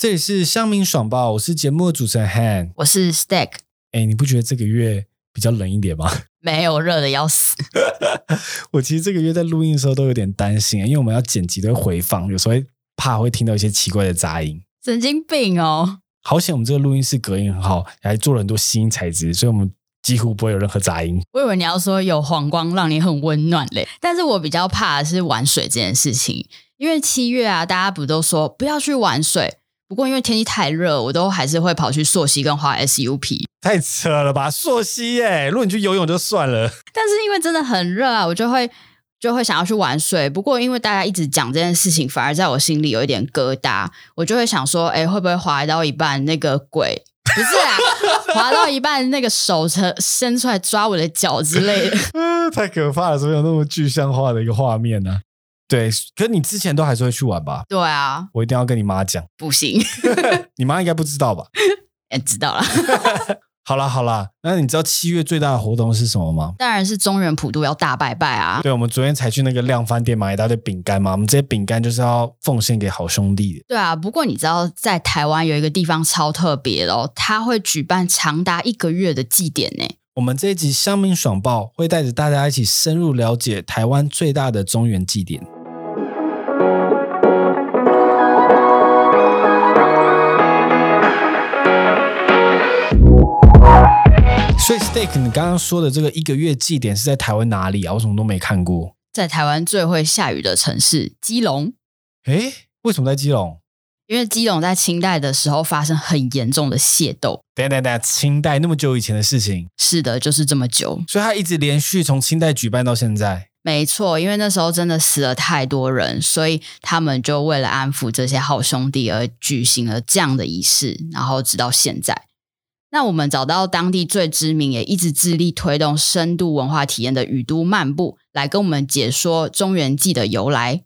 这里是乡民爽报，我是节目的主持人 Han。我是 Stack，哎，你不觉得这个月比较冷一点吗？没有热的要死。我其实这个月在录音的时候都有点担心，因为我们要剪辑的回放，有时候会怕会听到一些奇怪的杂音。神经病哦！好险，我们这个录音室隔音很好，还做了很多吸音材质，所以我们几乎不会有任何杂音。我以为你要说有黄光让你很温暖嘞，但是我比较怕的是玩水这件事情，因为七月啊，大家不都说不要去玩水。不过因为天气太热，我都还是会跑去溯溪跟滑 SUP。太扯了吧，溯溪耶！如果你去游泳就算了，但是因为真的很热啊，我就会就会想要去玩水。不过因为大家一直讲这件事情，反而在我心里有一点疙瘩。我就会想说，哎，会不会滑到一半那个鬼不是啊？滑到一半那个手伸伸出来抓我的脚之类的？嗯，太可怕了！怎么有那么具象化的一个画面呢？对，可是你之前都还是会去玩吧？对啊，我一定要跟你妈讲。不行，你妈应该不知道吧？哎，知道了。好啦好啦，那你知道七月最大的活动是什么吗？当然是中原普渡要大拜拜啊！对，我们昨天才去那个量饭店买一大堆饼干嘛，我们这些饼干就是要奉献给好兄弟的。对啊，不过你知道在台湾有一个地方超特别哦，他会举办长达一个月的祭典呢。我们这一集乡民爽报会带着大家一起深入了解台湾最大的中原祭典。所以，Steak，你刚刚说的这个一个月祭典是在台湾哪里啊？我什么都没看过。在台湾最会下雨的城市基隆。诶，为什么在基隆？因为基隆在清代的时候发生很严重的械斗。等等等，清代那么久以前的事情？是的，就是这么久。所以它一直连续从清代举办到现在。没错，因为那时候真的死了太多人，所以他们就为了安抚这些好兄弟而举行了这样的仪式，然后直到现在。那我们找到当地最知名，也一直致力推动深度文化体验的雨都漫步，来跟我们解说中原祭的由来。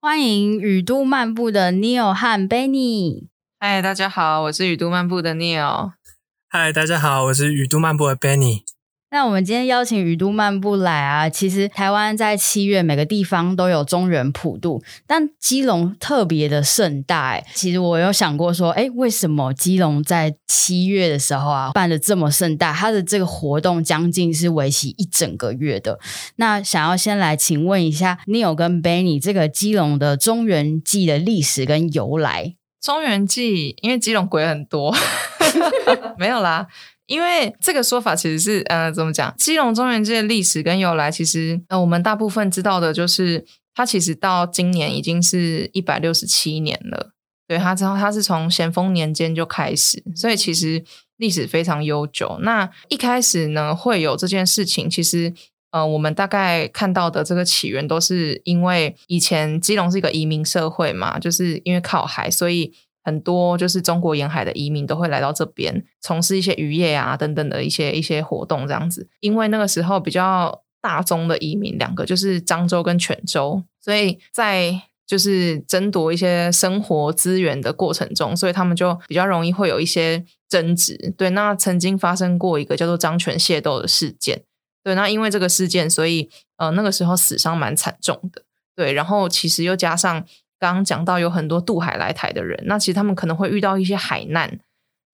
欢迎雨都漫步的 Neil 和 Benny。嗨，大家好，我是雨都漫步的 Neil。嗨，大家好，我是雨都漫步的 Benny。那我们今天邀请雨都漫步来啊，其实台湾在七月每个地方都有中原普渡，但基隆特别的盛大。其实我有想过说，哎，为什么基隆在七月的时候啊办的这么盛大？它的这个活动将近是为期一整个月的。那想要先来请问一下 Neil 跟 Benny 这个基隆的中原祭的历史跟由来。中原祭，因为基隆鬼很多，没有啦。因为这个说法其实是，呃，怎么讲？基隆中原街的历史跟由来，其实呃，我们大部分知道的就是，它其实到今年已经是一百六十七年了。对，它之后它是从咸丰年间就开始，所以其实历史非常悠久。那一开始呢，会有这件事情，其实呃，我们大概看到的这个起源，都是因为以前基隆是一个移民社会嘛，就是因为靠海，所以。很多就是中国沿海的移民都会来到这边从事一些渔业啊等等的一些一些活动这样子，因为那个时候比较大宗的移民两个就是漳州跟泉州，所以在就是争夺一些生活资源的过程中，所以他们就比较容易会有一些争执。对，那曾经发生过一个叫做漳泉械斗的事件，对，那因为这个事件，所以呃那个时候死伤蛮惨重的，对，然后其实又加上。刚刚讲到有很多渡海来台的人，那其实他们可能会遇到一些海难，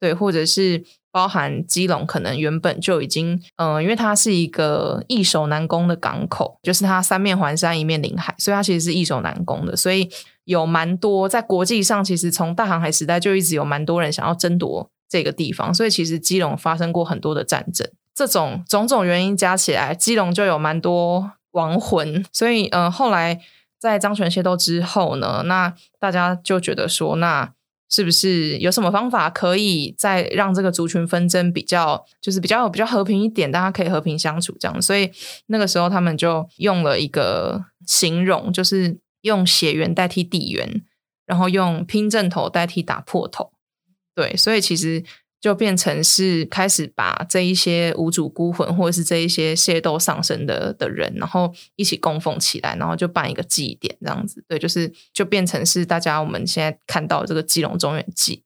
对，或者是包含基隆可能原本就已经，嗯，因为它是一个易守难攻的港口，就是它三面环山，一面临海，所以它其实是易守难攻的，所以有蛮多在国际上，其实从大航海时代就一直有蛮多人想要争夺这个地方，所以其实基隆发生过很多的战争，这种种种原因加起来，基隆就有蛮多亡魂，所以嗯，后来。在张权械斗之后呢，那大家就觉得说，那是不是有什么方法可以再让这个族群纷争比较，就是比较比较和平一点，大家可以和平相处这样？所以那个时候他们就用了一个形容，就是用血缘代替地缘，然后用拼正头代替打破头。对，所以其实。就变成是开始把这一些无主孤魂，或者是这一些械斗上身的的人，然后一起供奉起来，然后就办一个祭典，这样子。对，就是就变成是大家我们现在看到这个基隆中原祭。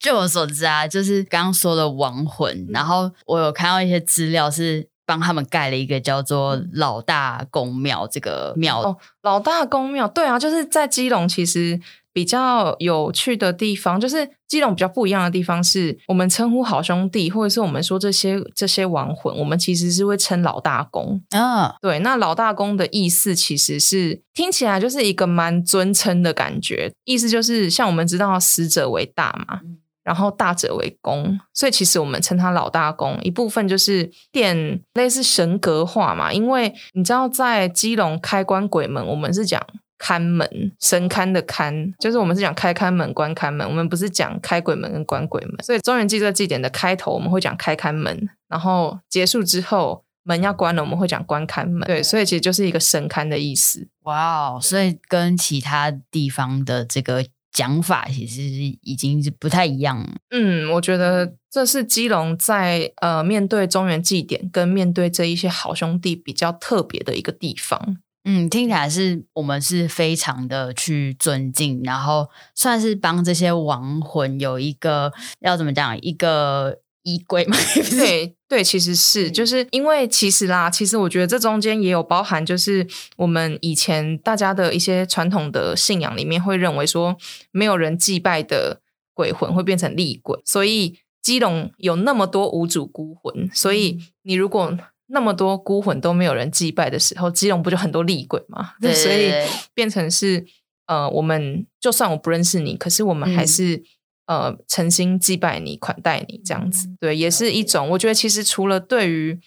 据我所知啊，就是刚刚说的亡魂，然后我有看到一些资料是帮他们盖了一个叫做老大公庙这个庙。哦，老大公庙，对啊，就是在基隆，其实。比较有趣的地方，就是基隆比较不一样的地方是，我们称呼好兄弟，或者是我们说这些这些亡魂，我们其实是会称老大公。嗯，对，那老大公的意思其实是听起来就是一个蛮尊称的感觉，意思就是像我们知道死者为大嘛，然后大者为公，所以其实我们称他老大公，一部分就是点类似神格化嘛，因为你知道在基隆开关鬼门，我们是讲看门神看的看，就是我们是讲开看门关看门，我们不是讲开鬼门跟关鬼门，所以中原祭这个祭典的开头我们会讲开看门，然后结束之后门要关了，我们会讲关看门，对，所以其实就是一个神看的意思。哇哦，所以跟其他地方的这个讲法其实已经是不太一样了。嗯，我觉得这是基隆在呃面对中原祭典跟面对这一些好兄弟比较特别的一个地方。嗯，听起来是我们是非常的去尊敬，然后算是帮这些亡魂有一个要怎么讲一个衣柜嘛？对对，其实是就是因为其实啦，其实我觉得这中间也有包含，就是我们以前大家的一些传统的信仰里面会认为说，没有人祭拜的鬼魂会变成厉鬼，所以基隆有那么多无主孤魂，所以你如果那么多孤魂都没有人祭拜的时候，基隆不就很多厉鬼吗？对 所以变成是呃，我们就算我不认识你，可是我们还嗯是、呃诚心祭拜你、款待你这样子。嗯对，也是一种。我觉得其实除了对于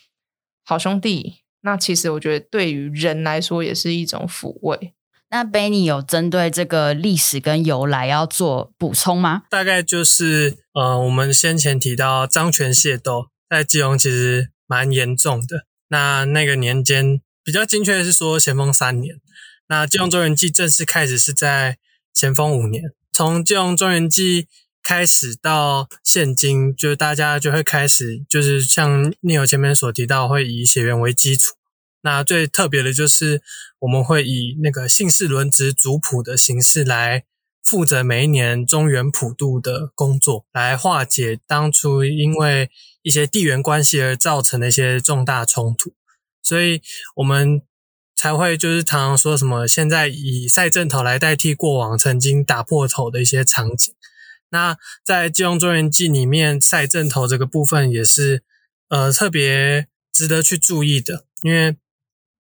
好兄弟，那其实我觉得对于人来说也是一种抚慰。那 Benny 有针对这个历史跟由来要做补充吗？大概就是呃，我们先前提到张权械斗在基隆其实蛮严重的。那那个年间比较精确的是说咸丰三年，那基隆中原记正式开始是在咸丰五年。从基隆中原记开始到现今，就大家就会开始就是像聂友前面所提到，会以血缘为基础。那最特别的就是我们会以那个姓氏轮值族谱的形式来负责每一年中原普渡的工作，来化解当初因为一些地缘关系而造成的一些重大冲突。所以我们才会就是常常说什么现在以赛阵头来代替过往曾经打破头的一些场景。那在《基隆中原记》里面，赛阵头这个部分也是呃特别值得去注意的，因为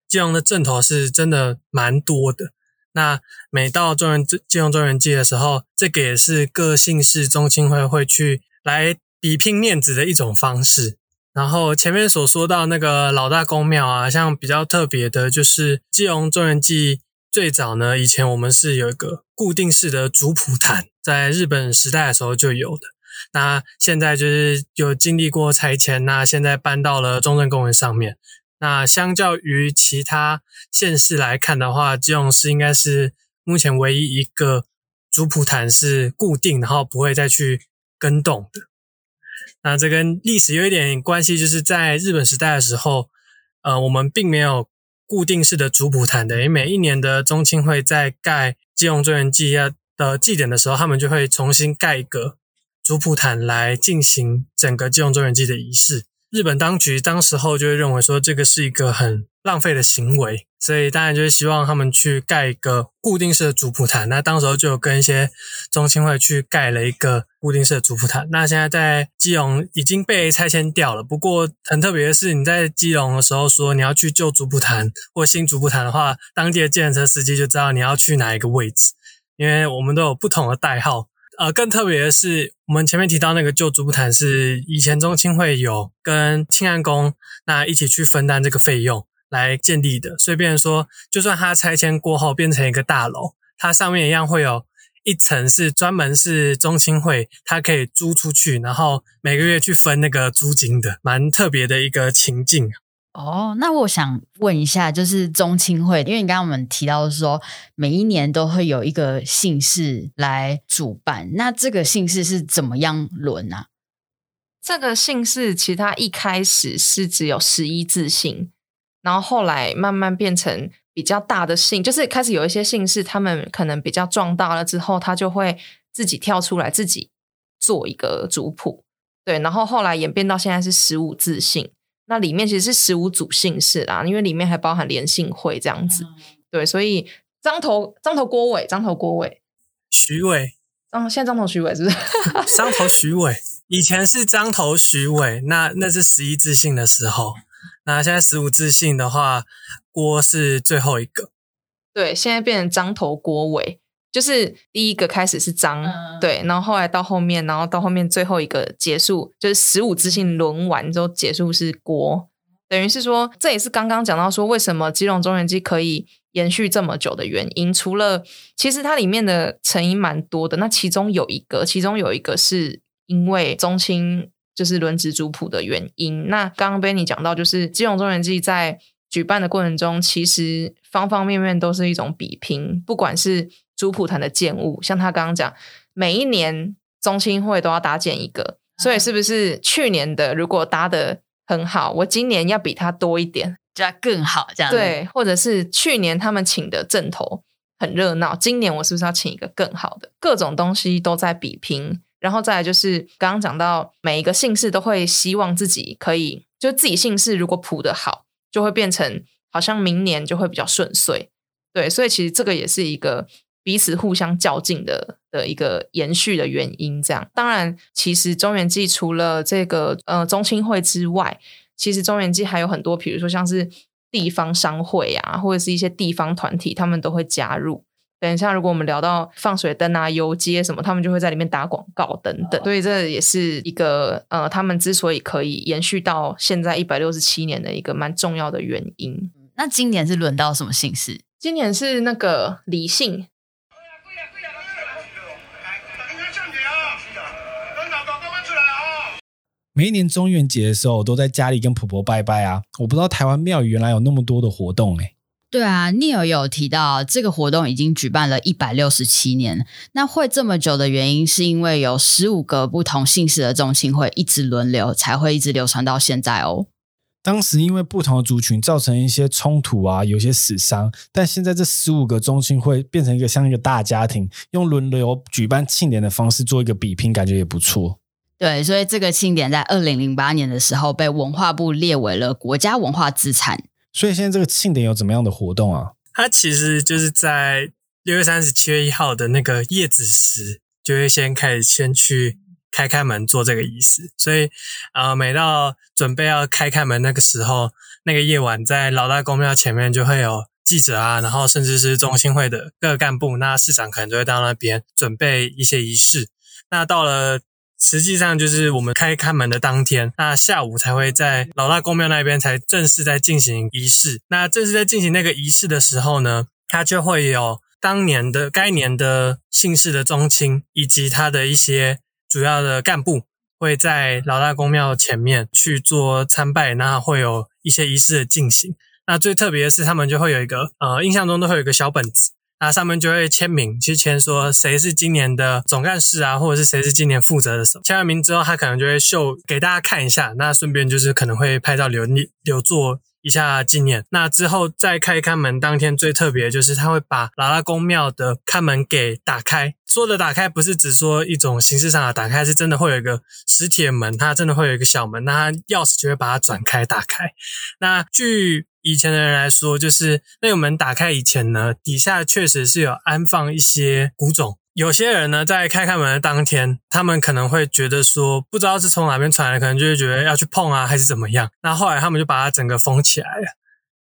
基隆的阵头是真的蛮多的。那每到中原基隆中原记的时候，这个也是各姓氏中青会会去来比拼面子的一种方式。然后前面所说到那个老大公庙啊，像比较特别的就是基隆中原祭最早呢，以前我们是有一个固定式的族谱坛，在日本时代的时候就有的。那现在就是有经历过拆迁，那现在搬到了中正公园上面。那相较于其他县市来看的话，基隆市应该是目前唯一一个主普坛是固定，然后不会再去更动的。那这跟历史有一点关系，就是在日本时代的时候，呃，我们并没有固定式的主普坛的，因为每一年的中青会在盖基隆中原祭要的祭典的时候，他们就会重新盖一个主普坛来进行整个基隆中原祭的仪式。日本当局当时候就会认为说这个是一个很浪费的行为，所以当然就是希望他们去盖一个固定式的主谱坛。那当时候就有跟一些中青会去盖了一个固定式的主谱坛。那现在在基隆已经被拆迁掉了。不过很特别的是，你在基隆的时候说你要去旧主谱坛或新主谱坛的话，当地的计程车司机就知道你要去哪一个位置，因为我们都有不同的代号。呃，更特别的是，我们前面提到那个旧主谱坛是以前中青会有跟庆安宫那一起去分担这个费用来建立的，所以变成说，就算它拆迁过后变成一个大楼，它上面一样会有一层是专门是中青会，它可以租出去，然后每个月去分那个租金的，蛮特别的一个情境。哦，那我想问一下，就是中青会，因为你刚刚我们提到说，每一年都会有一个姓氏来主办，那这个姓氏是怎么样轮啊？这个姓氏其实它一开始是只有十一字姓，然后后来慢慢变成比较大的姓，就是开始有一些姓氏，他们可能比较壮大了之后，他就会自己跳出来自己做一个族谱，对，然后后来演变到现在是十五字姓，那里面其实是十五组姓氏啦，因为里面还包含联姓会这样子，对，所以张头张头郭伟，张头郭伟，徐伟，嗯，现在张头徐伟是不是？张头徐伟，以前是张头徐伟，那那是十一字姓的时候，那现在十五字姓的话，郭是最后一个。对，现在变成张头郭伟，就是第一个开始是张，嗯对，然后后来到后面，然后到后面最后一个结束，就是十五支信轮完之后结束是郭，等于是说这也是刚刚讲到说为什么基隆中原记可以延续这么久的原因，除了其实它里面的成因蛮多的，那其中有一个，其中有一个是因为宗亲就是轮值族谱的原因。那刚刚 Benny 讲到，就是基隆中原记在举办的过程中，其实方方面面都是一种比拼，不管是族谱坛的建物，像他刚刚讲，每一年中青会都要搭建一个，所以是不是去年的如果搭的很好，我今年要比他多一点？这样更好，这样子对，或者是去年他们请的正头很热闹，今年我是不是要请一个更好的？各种东西都在比拼，然后再来就是刚刚讲到，每一个姓氏都会希望自己可以，就自己姓氏如果谱的好，就会变成好像明年就会比较顺遂。对，所以其实这个也是一个彼此互相较劲的的一个延续的原因。这样，当然，其实中原记除了这个呃中青会之外，其实中原记还有很多，比如说像是地方商会啊，或者是一些地方团体，他们都会加入。等一下，如果我们聊到放水灯啊、游街什么，他们就会在里面打广告等等。所以这也是一个呃，他们之所以可以延续到现在一百六十七年的一个蛮重要的原因。那今年是轮到什么姓氏？今年是那个李姓，每一年中元节的时候，我都在家里跟婆婆拜拜啊。我不知道台湾庙宇原来有那么多的活动哎、对啊，Neil 有提到这个活动已经举办了一百六十七年。那会这么久的原因，是因为有十五个不同姓氏的宗亲会一直轮流，才会一直流传到现在哦。当时因为不同的族群造成一些冲突啊，有些死伤，但现在这十五个宗亲会变成一个像一个大家庭，用轮流举办庆典的方式做一个比拼，感觉也不错。对，所以这个庆典在二零零八年的时候被文化部列为了国家文化资产。所以现在这个庆典有怎么样的活动啊？它其实就是在六月三十、七月一号的那个叶子时，就会先开始先去开开门做这个仪式。所以，呃，每到准备要开开门那个时候，那个夜晚在老大公庙前面就会有记者啊，然后甚至是中心会的各个干部，那市长可能就会到那边准备一些仪式。那到了实际上就是我们开开门的当天，那下午才会在老大公庙那边才正式在进行仪式。那正式在进行那个仪式的时候呢，它就会有当年的该年的姓氏的宗亲，以及他的一些主要的干部，会在老大公庙前面去做参拜，那会有一些仪式的进行。那最特别的是，他们就会有一个呃，印象中都会有一个小本子，那上面就会签名，去签说谁是今年的总干事啊，或者是谁是今年负责的什么。签完名之后，他可能就会秀给大家看一下，那顺便就是可能会拍照留念留作一下纪念。那之后再开看门当天最特别的就是他会把拉拉宫庙的看门给打开。说的打开不是只说一种形式上的打开，是真的会有一个实体的门，它真的会有一个小门，那它钥匙就会把它转开打开。那据以前的人来说，就是那个门打开以前呢，底下确实是有安放一些古种。有些人呢，在开开门的当天，他们可能会觉得说，不知道是从哪边传来，可能就会觉得要去碰啊，还是怎么样。那后来他们就把它整个封起来了，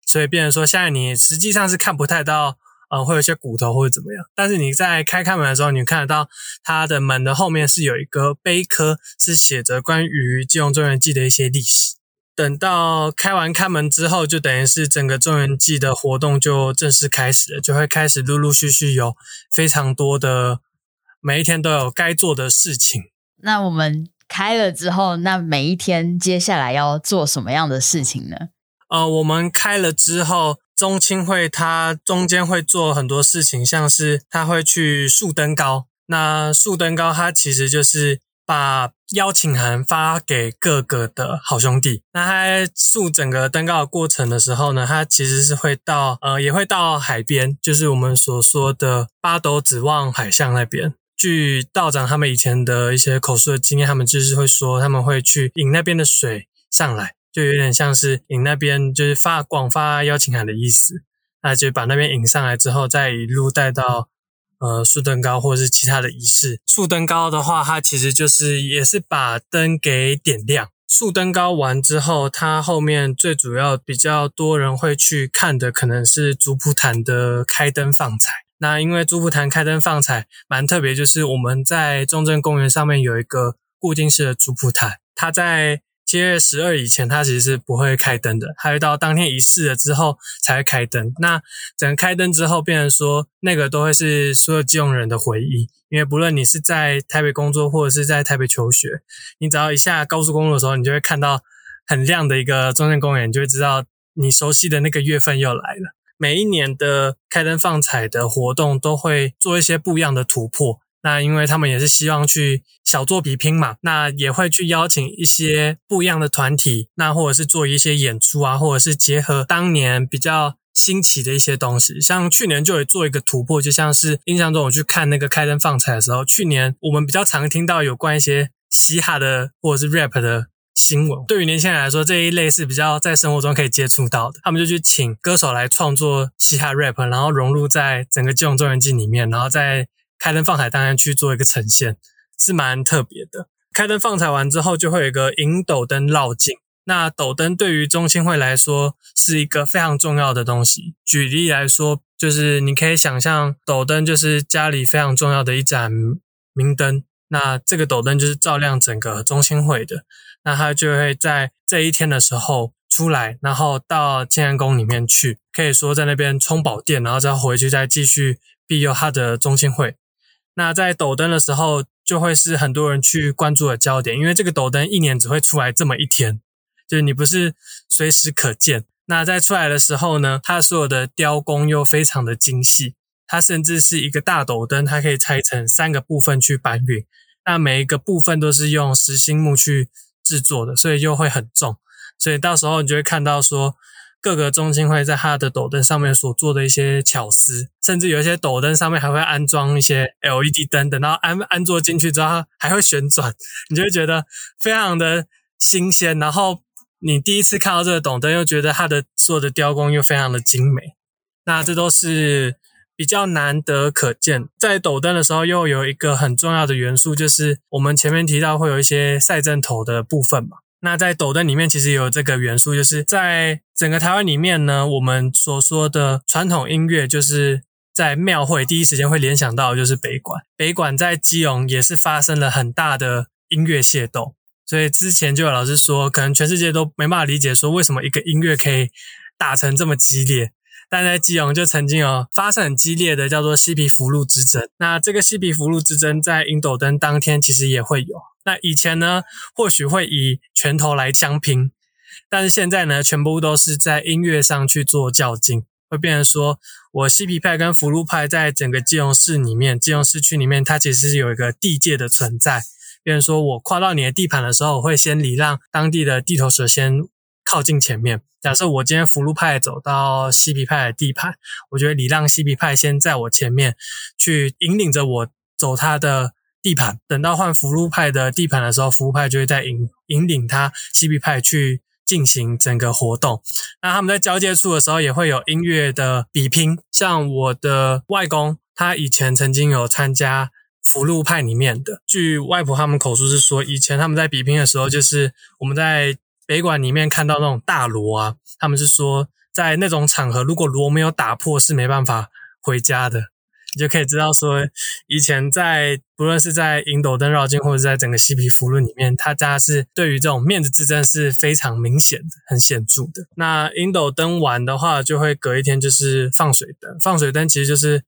所以变成说，现在你实际上是看不太到，呃，会有一些骨头或者怎么样。但是你在开开门的时候，你看得到它的门的后面是有一个碑刻，是写着关于金融中原记的一些历史。等到开完开门之后，就等于是整个中原季的活动就正式开始了，就会开始陆陆续续有非常多的每一天都有该做的事情。那我们开了之后，那每一天接下来要做什么样的事情呢？呃，我们开了之后，中青会它中间会做很多事情，像是它会去树登高。那树登高它其实就是把邀请函发给各个的好兄弟。那他在竖整个登高的过程的时候呢，他其实是会到呃，也会到海边，就是我们所说的八斗指望海巷那边。据道长他们以前的一些口述的经验，他们就是会说他们会去引那边的水上来，就有点像是引那边就是发广发邀请函的意思。那就把那边引上来之后，再一路带到呃竖灯高或者是其他的仪式。竖灯高的话，它其实就是也是把灯给点亮。竖灯高完之后，它后面最主要比较多人会去看的，可能是竹浦潭的开灯放彩。那因为竹浦潭开灯放彩蛮特别，就是我们在中正公园上面有一个固定式的竹浦潭，它在七月十二以前，它其实是不会开灯的，它会到当天仪式了之后才会开灯。那整个开灯之后，变成说那个都会是所有基隆人的回忆，因为不论你是在台北工作或者是在台北求学，你只要一下高速公路的时候，你就会看到很亮的一个中正公园，你就会知道你熟悉的那个月份又来了。每一年的开灯放彩的活动都会做一些不一样的突破。那因为他们也是希望去小做比拼嘛，那也会去邀请一些不一样的团体，那或者是做一些演出啊，或者是结合当年比较新奇的一些东西。像去年就有做一个突破，就像是印象中我去看那个开灯放彩的时候，去年我们比较常听到有关一些嘻哈的或者是 rap 的新闻。对于年轻人来说，这一类是比较在生活中可以接触到的。他们就去请歌手来创作嘻哈 rap，然后融入在整个金融中元季里面，然后在开灯放彩当然去做一个呈现，是蛮特别的。开灯放彩完之后，就会有一个引斗灯绕境。那斗灯对于中青会来说是一个非常重要的东西。举例来说，就是你可以想象，斗灯就是家里非常重要的一盏明灯。那这个斗灯就是照亮整个中青会的。那它就会在这一天的时候出来，然后到建安宫里面去，可以说在那边充饱电，然后再回去再继续庇佑他的中青会。那在斗灯的时候，就会是很多人去关注的焦点，因为这个斗灯一年只会出来这么一天，就是你不是随时可见。那在出来的时候呢，它所有的雕工又非常的精细，它甚至是一个大斗灯，它可以拆成三个部分去搬运，那每一个部分都是用实心木去制作的，所以又会很重，所以到时候你就会看到说。各个中心会在它的斗灯上面所做的一些巧思，甚至有一些斗灯上面还会安装一些 LED 灯，等到安安装进去之后还会旋转，你就会觉得非常的新鲜。然后你第一次看到这个斗灯，又觉得它的所有的雕工又非常的精美。那这都是比较难得可见。在斗灯的时候，又有一个很重要的元素，就是我们前面提到会有一些赛阵头的部分嘛。那在斗灯里面，其实有这个元素，就是在整个台湾里面呢，我们所说的传统音乐，就是在庙会第一时间会联想到就是北管。北管在基隆也是发生了很大的音乐械斗，所以之前就有老师说，可能全世界都没办法理解说为什么一个音乐可以打成这么激烈。但在基隆就曾经有发生很激烈的叫做西皮福禄之争。那这个西皮福禄之争在银斗灯当天其实也会有。那以前呢，或许会以拳头来相拼，但是现在呢，全部都是在音乐上去做较劲，会变成说，我西皮派跟福禄派在整个基隆市里面，基隆市区里面，它其实是有一个地界的存在。变成说我跨到你的地盘的时候，我会先礼让当地的地头蛇先靠近前面。假设我今天福禄派走到西皮派的地盘，我觉得礼让西皮派先在我前面去引领着我走他的。地盘，等到换福禄派的地盘的时候，福禄派就会在引引领他西皮派去进行整个活动。那他们在交界处的时候，也会有音乐的比拼。像我的外公，他以前曾经有参加福禄派里面的。据外婆他们口述是说，以前他们在比拼的时候，就是我们在北馆里面看到那种大锣啊，他们是说在那种场合，如果锣没有打破，是没办法回家的。你就可以知道说，以前在不论是在银斗灯绕境，或者在整个西皮福论里面，他家是对于这种面子之争是非常明显的、很显著的。那银斗灯完的话，就会隔一天就是放水灯。放水灯其实就是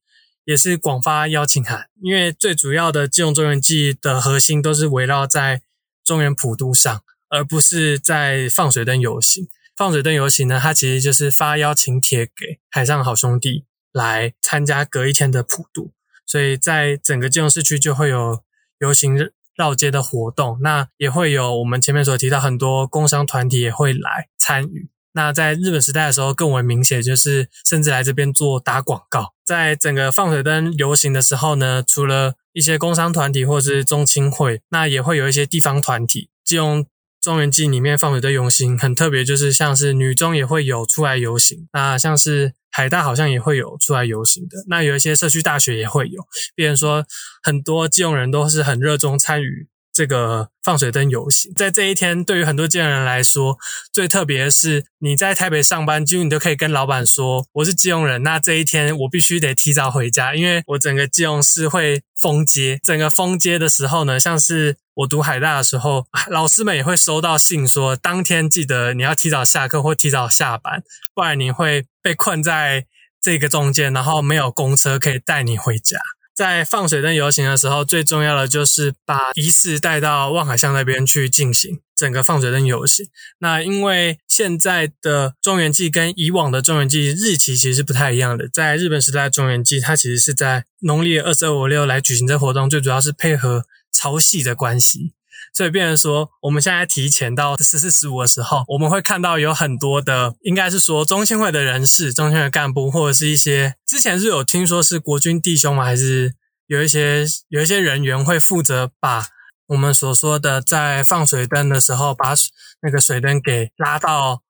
也是广发邀请函，因为最主要的金融中原记的核心都是围绕在中原普渡上，而不是在放水灯游行。放水灯游行呢，它其实就是发邀请帖给海上好兄弟。来参加隔一天的普渡，所以在整个金融市区就会有游行绕街的活动，那也会有我们前面所提到很多工商团体也会来参与。那在日本时代的时候更为明显，就是甚至来这边做打广告。在整个放水灯游行的时候呢，除了一些工商团体或是中青会，那也会有一些地方团体，金融中原记里面放水灯游行很特别，就是像是女中也会有出来游行，那像是。海大好像也会有出来游行的。那有一些社区大学也会有，比如说很多基隆人都是很热衷参与。这个放水灯游行，在这一天，对于很多基隆人来说，最特别的是，你在台北上班，几乎你都可以跟老板说我是基隆人。那这一天，我必须得提早回家，因为我整个基隆市会封街。整个封街的时候呢，像是我读海大的时候，老师们也会收到信说，当天记得你要提早下课或提早下班，不然你会被困在这个中间，然后没有公车可以带你回家。在放水灯游行的时候，最重要的就是把仪式带到望海巷那边去进行整个放水灯游行。那因为现在的中元祭跟以往的中元祭日期其实是不太一样的，在日本时代中元祭，它其实是在农历二十二五六来举行这活动，最主要是配合潮汐的关系。所以，变成说，我们现在提前到十四十五的时候，我们会看到有很多的，应该是说中青会的人士、中青会干部，或者是一些之前是有听说是国军弟兄吗？还是有一些有一些人员会负责把我们所说的在放水灯的时候，把那个水灯给拉到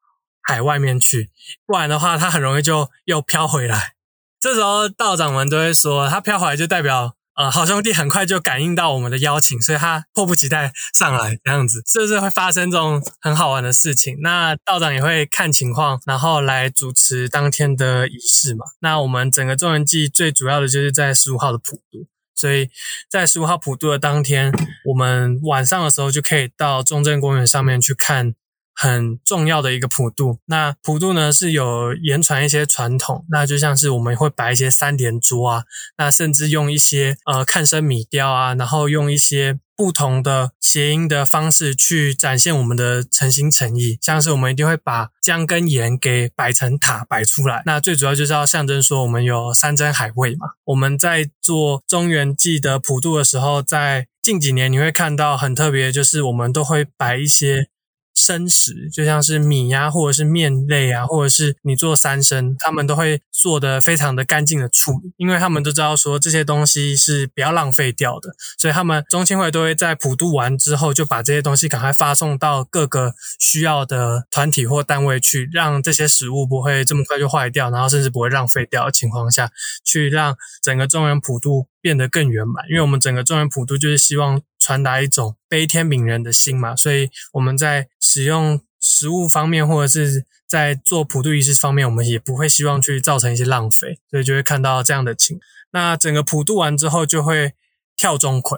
海外面去，不然的话，它很容易就又飘回来。这时候道长们都会说，它飘回来就代表。呃，好兄弟很快就感应到我们的邀请，所以他迫不及待上来这样子，是不是会发生这种很好玩的事情？那道长也会看情况，然后来主持当天的仪式嘛。那我们整个中元祭最主要的就是在十五号的普渡，所以在十五号普渡的当天，我们晚上的时候就可以到中正公园上面去看。很重要的一个普渡，那普渡呢是有言传一些传统，那就像是我们会摆一些三连桌啊，那甚至用一些呃看生米雕啊，然后用一些不同的谐音的方式去展现我们的诚心诚意，像是我们一定会把姜跟盐给摆成塔摆出来，那最主要就是要象征说我们有山珍海味嘛。我们在做中原祭的普渡的时候，在近几年你会看到很特别，就是我们都会摆一些。生食就像是米呀，或者是面类啊，或者是你做三生，他们都会做的非常的干净的处理，因为他们都知道说这些东西是不要浪费掉的，所以他们中青会都会在普渡完之后就把这些东西赶快发送到各个需要的团体或单位去，让这些食物不会这么快就坏掉，然后甚至不会浪费掉的情况下去让整个中原普渡变得更圆满，因为我们整个中原普渡就是希望。传达一种悲天悯人的心嘛，所以我们在使用食物方面，或者是在做普渡仪式方面，我们也不会希望去造成一些浪费，所以就会看到这样的情。那整个普渡完之后，就会跳钟馗。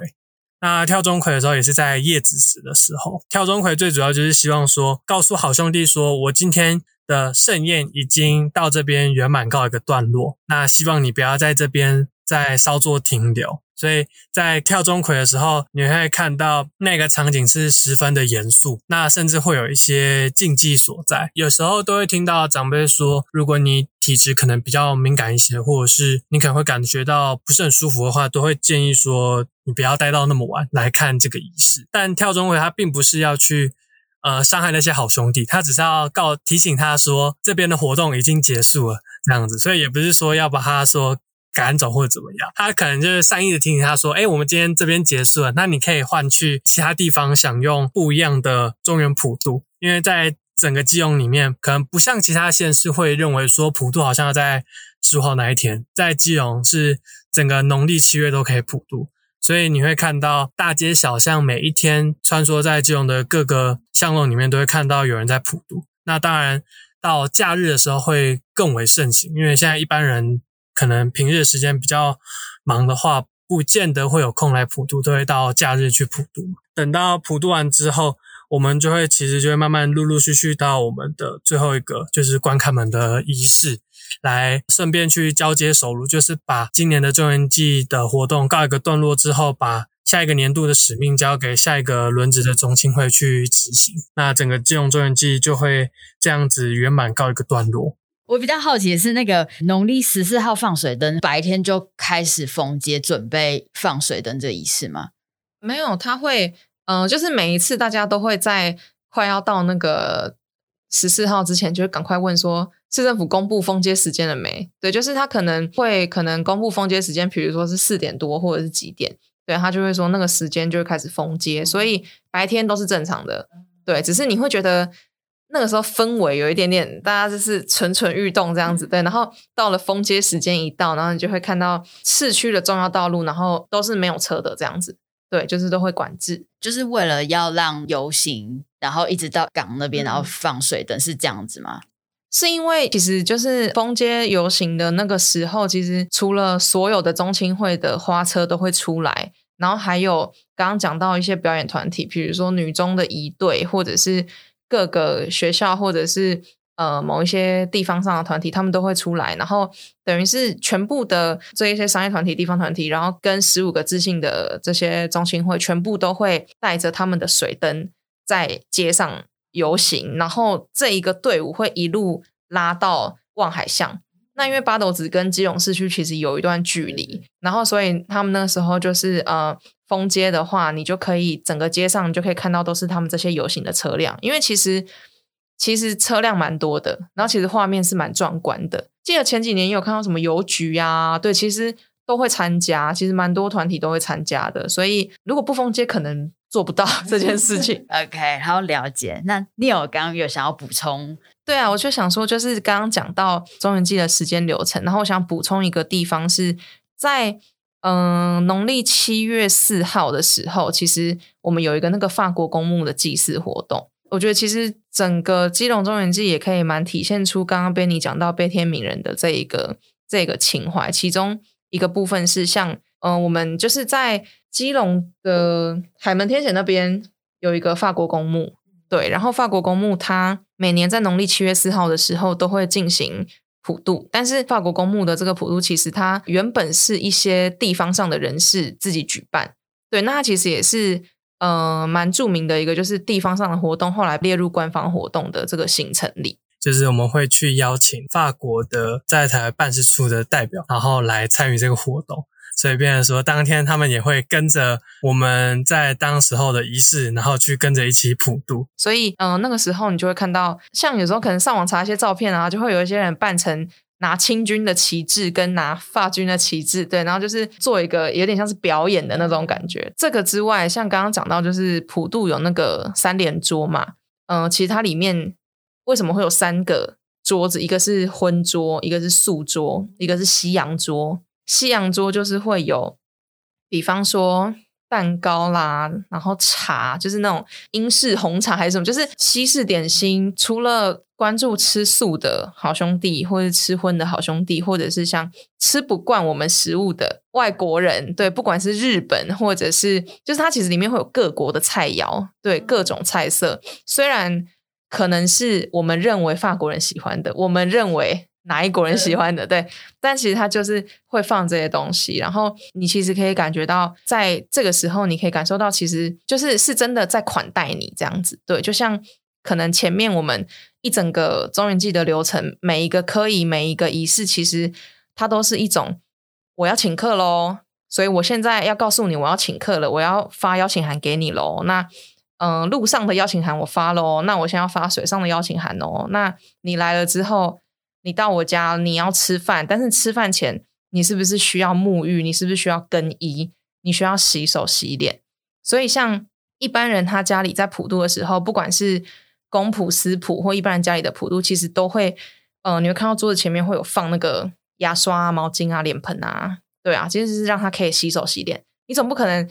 那跳钟馗的时候，也是在叶子时的时候跳钟馗，最主要就是希望说，告诉好兄弟说，我今天的盛宴已经到这边圆满告一个段落，那希望你不要在这边在稍作停留。所以在跳钟馗的时候，你会看到那个场景是十分的严肃，那甚至会有一些禁忌所在。有时候都会听到长辈说，如果你体质可能比较敏感一些，或者是你可能会感觉到不是很舒服的话，都会建议说你不要待到那么晚来看这个仪式。但跳钟馗它并不是要去呃伤害那些好兄弟，他只是要告提醒他说这边的活动已经结束了这样子，所以也不是说要把他说。赶走或者怎么样，他可能就是善意的提醒他说：“哎，我们今天这边结束了，那你可以换去其他地方享用不一样的中原普渡。因为在整个基隆里面，可能不像其他县市会认为说普渡好像要在十五号那一天，在基隆是整个农历七月都可以普渡，所以你会看到大街小巷每一天穿梭在基隆的各个巷弄里面，都会看到有人在普渡。那当然到假日的时候会更为盛行，因为现在一般人。可能平日时间比较忙的话，不见得会有空来普渡，都会到假日去普渡。等到普渡完之后，我们就会其实就会慢慢陆陆续续到我们的最后一个，就是关卡门的仪式，来顺便去交接手炉，就是把今年的中元祭的活动告一个段落之后，把下一个年度的使命交给下一个轮值的中青会去执行。那整个金融中元祭就会这样子圆满告一个段落。我比较好奇的是，那个农历十四号放水灯，白天就开始封街准备放水灯这仪式吗？没有，他会，嗯，就是每一次大家都会在快要到那个十四号之前，就会赶快问说，市政府公布封街时间了没？对，就是他可能会可能公布封街时间，比如说是四点多或者是几点，对他就会说那个时间就会开始封街，所以白天都是正常的，对，只是你会觉得。那个时候氛围有一点点，大家就是蠢蠢欲动这样子，对。然后到了封街时间一到，然后你就会看到市区的重要道路，然后都是没有车的这样子，对，就是都会管制，就是为了要让游行，然后一直到港那边，然后放水灯，是这样子吗？是因为其实就是封街游行的那个时候，其实除了所有的中青会的花车都会出来，然后还有刚刚讲到一些表演团体，比如说女中的一队，或者是。各个学校或者是呃某一些地方上的团体，他们都会出来，然后等于是全部的这一些商业团体、地方团体，然后跟十五个自信的这些中心会，全部都会带着他们的水灯在街上游行，然后这一个队伍会一路拉到望海巷。那因为八斗子跟基隆市区其实有一段距离，然后所以他们那时候就是呃。封街的话，你就可以整个街上就可以看到都是他们这些游行的车辆，因为其实其实车辆蛮多的，然后其实画面是蛮壮观的。记得前几年也有看到什么邮局呀，对，其实都会参加，其实蛮多团体都会参加的。所以如果不封街，可能做不到 这件事情。OK，好了解。那你有刚刚有想要补充？对啊，我就想说，就是刚刚讲到中元祭的时间流程，然后我想补充一个地方是在。嗯，农历七月四号的时候，其实我们有一个那个法国公墓的祭祀活动。我觉得其实整个基隆中元祭也可以蛮体现出刚刚被你讲到悲天悯人的这一个这个情怀。其中一个部分是像，嗯，我们就是在基隆的海门天险那边有一个法国公墓，对，然后法国公墓它每年在农历七月四号的时候都会进行。普渡，但是法国公墓的这个普渡，其实它原本是一些地方上的人士自己举办，对，那它其实也是呃蛮著名的一个，就是地方上的活动，后来列入官方活动的这个行程里，就是我们会去邀请法国的在台办事处的代表，然后来参与这个活动。所以，变成说，当天他们也会跟着我们在当时候的仪式，然后去跟着一起普渡。所以，嗯，那个时候你就会看到，像有时候可能上网查一些照片啊，就会有一些人扮成拿清军的旗帜跟拿法军的旗帜，对，然后就是做一个有点像是表演的那种感觉。这个之外，像刚刚讲到，就是普渡有那个三连桌嘛，嗯，其实它里面为什么会有三个桌子？一个是荤桌，一个是素桌，一个是西洋桌。西洋桌就是会有，比方说蛋糕啦，然后茶，就是那种英式红茶还是什么，就是西式点心。除了关注吃素的好兄弟，或者吃荤的好兄弟，或者是像吃不惯我们食物的外国人，对，不管是日本或者是，就是它其实里面会有各国的菜肴，对，各种菜色。虽然可能是我们认为法国人喜欢的，我们认为。哪一国人喜欢的？对，但其实它就是会放这些东西，然后你其实可以感觉到，在这个时候，你可以感受到，其实就是是真的在款待你这样子。对，就像可能前面我们一整个中元祭的流程，每一个科仪、每一个仪式，其实它都是一种我要请客喽，所以我现在要告诉你我要请客了，我要发邀请函给你喽。那嗯，路上的邀请函我发喽，那我现在要发水上的邀请函哦。那你来了之后。你到我家，你要吃饭，但是吃饭前你是不是需要沐浴？你是不是需要更衣？你需要洗手洗脸。所以像一般人他家里在普渡的时候，不管是公普私普或一般人家里的普渡，其实都会，呃，你会看到桌子前面会有放那个牙刷、毛巾啊、脸盆啊，对啊，其实是让他可以洗手洗脸。你总不可能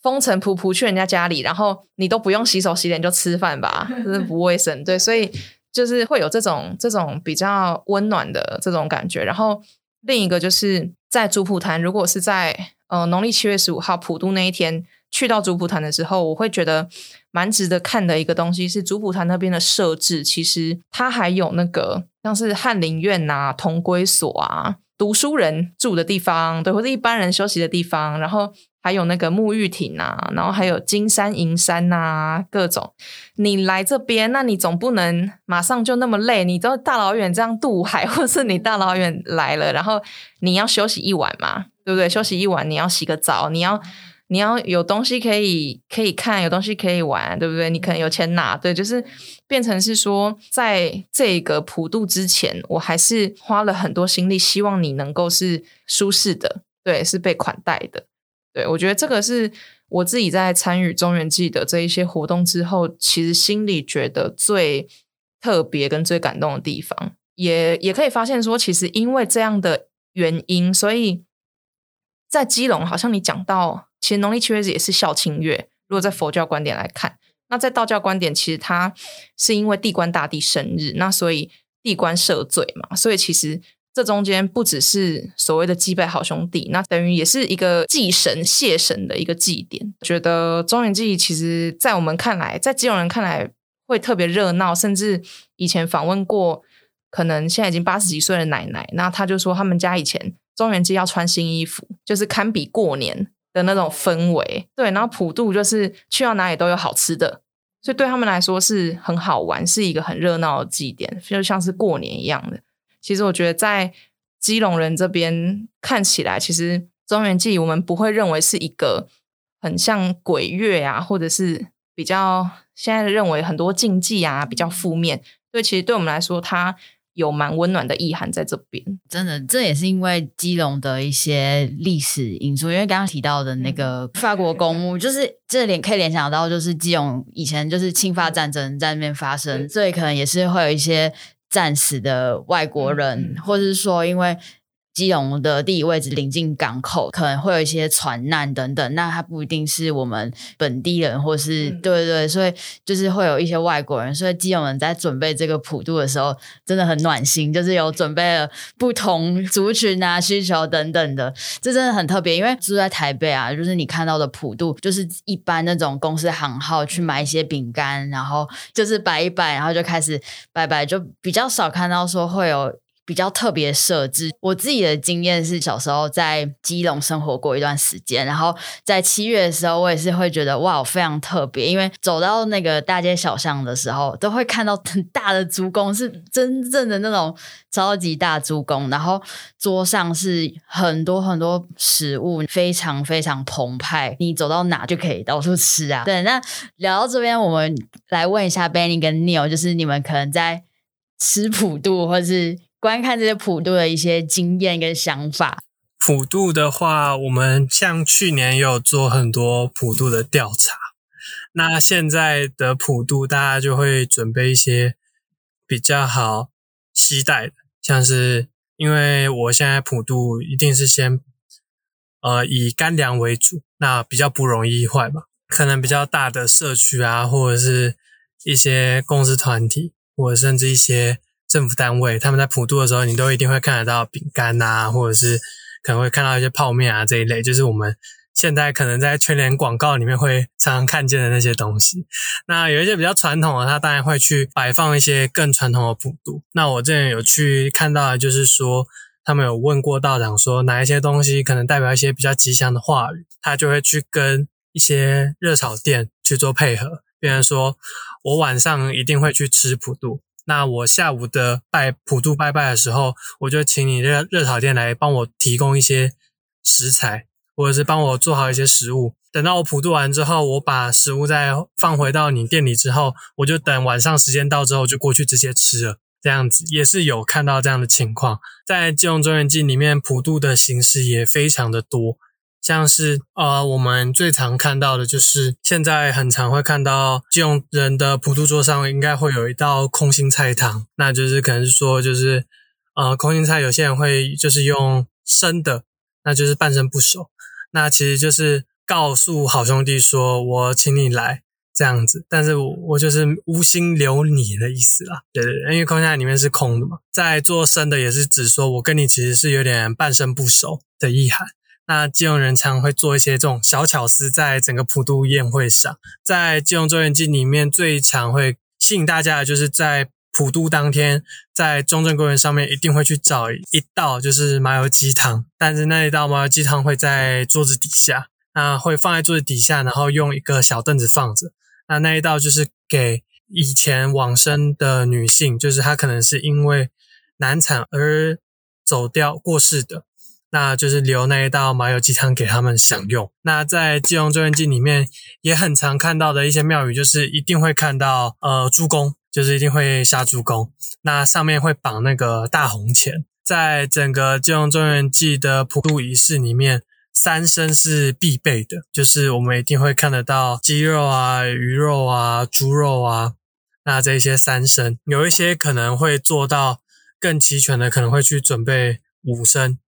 风尘仆仆去人家家里，然后你都不用洗手洗脸就吃饭吧？这是不卫生。对，所以。就是会有这种这种比较温暖的这种感觉，然后另一个就是在主普坛，如果是在呃农历七月十五号普渡那一天去到主普坛的时候，我会觉得蛮值得看的一个东西是主普坛那边的设置，其实它还有那个像是翰林院呐、同归所啊、读书人住的地方，对，或者一般人休息的地方，然后。还有那个沐浴亭啊，然后还有金山银山呐，各种。你来这边，那你总不能马上就那么累，你都大老远这样渡海，或是你大老远来了，然后你要休息一晚嘛，对不对？休息一晚，你要洗个澡，你要你要有东西可以可以看，有东西可以玩，对不对？你可能有钱拿，对，就是变成是说，在这个普渡之前，我还是花了很多心力，希望你能够是舒适的，对，是被款待的。对，我觉得这个是我自己在参与中原祭的这一些活动之后，其实心里觉得最特别跟最感动的地方。也也可以发现说，其实因为这样的原因，所以在基隆，好像你讲到，其实农历七月也是孝亲月。如果在佛教观点来看，那在道教观点，其实它是因为地官大帝生日，那所以地官赦罪嘛，所以其实这中间不只是所谓的祭拜好兄弟，那等于也是一个祭神谢神的一个祭典。觉得中元祭其实，在我们看来，在基隆人看来会特别热闹，甚至以前访问过，可能现在已经八十几岁的奶奶，那他就说他们家以前中元祭要穿新衣服，就是堪比过年。的那种氛围，对，然后普渡就是去到哪里都有好吃的，所以对他们来说是很好玩，是一个很热闹的祭典，就像是过年一样的。其实我觉得在基隆人这边看起来，其实中原祭我们不会认为是一个很像鬼月啊，或者是比较现在认为很多禁忌啊，比较负面。对，其实对我们来说，它。有蛮温暖的意涵在这边，真的，这也是因为基隆的一些历史因素。因为刚刚提到的那个法国公墓，就是这联可以联想到，就是基隆以前就是侵法战争在那边发生，所以可能也是会有一些战死的外国人，或者是说因为。基隆的地理位置临近港口，可能会有一些船难等等。那它不一定是我们本地人，或是对对，所以就是会有一些外国人。所以基隆人在准备这个普渡的时候，真的很暖心，就是有准备了不同族群啊需求等等的，这真的很特别。因为住在台北啊，就是你看到的普渡，就是一般那种公司行号去买一些饼干，然后就是摆一摆，然后就开始拜拜，就比较少看到说会有。比较特别设置，我自己的经验是小时候在基隆生活过一段时间，然后在七月的时候，我也是会觉得哇，非常特别，因为走到那个大街小巷的时候，都会看到很大的猪公，是真正的那种超级大猪公，然后桌上是很多很多食物，非常非常澎湃，你走到哪就可以到处吃啊。对，那聊到这边，我们来问一下 Benny 跟 Neil，就是你们可能在吃普渡或是。观看这些普渡的一些经验跟想法。普渡的话，我们像去年也有做很多普渡的调查。那现在的普渡，大家就会准备一些比较好期待的，像是因为我现在普渡一定是先呃以干粮为主，那比较不容易坏嘛。可能比较大的社区啊，或者是一些公司团体，或者甚至一些。政府单位他们在普渡的时候，你都一定会看得到饼干啊，或者是可能会看到一些泡面啊这一类，就是我们现在可能在全联广告里面会常常看见的那些东西。那有一些比较传统的，他当然会去摆放一些更传统的普渡。那我之前有去看到的就是说，他们有问过道长说哪一些东西可能代表一些比较吉祥的话语，他就会去跟一些热炒店去做配合，比如说我晚上一定会去吃普渡。那我下午的拜普渡拜拜的时候，我就请你热热炒店来帮我提供一些食材，或者是帮我做好一些食物。等到我普渡完之后，我把食物再放回到你店里之后，我就等晚上时间到之后就过去直接吃了。这样子也是有看到这样的情况，在金融中元记里面普渡的形式也非常的多。像是呃，我们最常看到的就是现在很常会看到金融人的普渡桌上应该会有一道空心菜汤，那就是可能是说就是呃空心菜有些人会就是用生的，那就是半生不熟，那其实就是告诉好兄弟说我请你来这样子，但是我就是无心留你的意思啦，对对对，因为空心菜里面是空的嘛，在做生的也是指说我跟你其实是有点半生不熟的意涵。那金融人常会做一些这种小巧思，在整个普渡宴会上，在金融周元记里面最常会吸引大家的，就是在普渡当天，在中正公园上面一定会去找一道就是麻油鸡汤，但是那一道麻油鸡汤会在桌子底下，那会放在桌子底下，然后用一个小凳子放着。那那一道就是给以前往生的女性，就是她可能是因为难产而走掉过世的。那就是留那一道麻油鸡汤给他们享用。那在《基隆周元记》里面也很常看到的一些庙宇，就是一定会看到呃猪公，就是一定会杀猪公。那上面会绑那个大红钱。在整个《基隆周元记》的普渡仪式里面，三牲是必备的，就是我们一定会看得到鸡肉啊、鱼肉啊、猪肉啊。那这些三声，有一些可能会做到更齐全的，可能会去准备五声，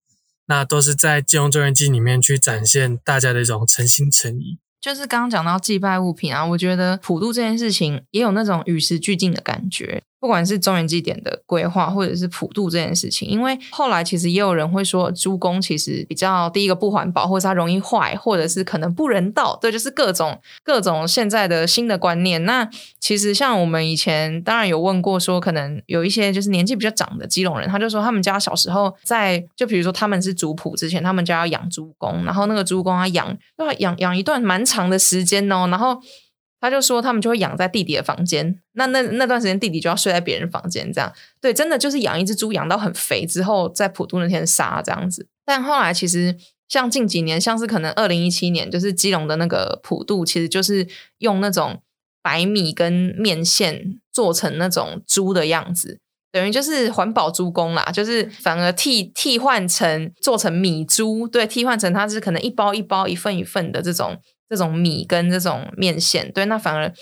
那都是在基隆中元祭里面去展现大家的一种诚心诚意。就是刚刚讲到祭拜物品啊，我觉得普渡这件事情也有那种与时俱进的感觉。不管是中原祭典的规划，或者是普渡这件事情，因为后来其实也有人会说，猪公其实比较第一个不环保，或者它容易坏，或者是可能不人道，对，就是各种各种现在的新的观念。那其实像我们以前当然有问过，说可能有一些就是年纪比较长的基隆人，他就说他们家小时候在就比如说他们是族谱之前，他们家要养猪公，然后那个猪公他养要养养一段蛮长的时间哦，然后。他就说，他们就会养在弟弟的房间，那那那段时间弟弟就要睡在别人房间，这样对，真的就是养一只猪养到很肥之后，在普渡那天杀这样子。但后来其实像近几年，像是可能二零一七年，就是基隆的那个普渡，其实就是用那种白米跟面线做成那种猪的样子，等于就是环保猪公啦，就是反而替替换成做成米猪，对，替换成它是可能一包一包、一份一份的这种。这种米跟这种面线，对，那反而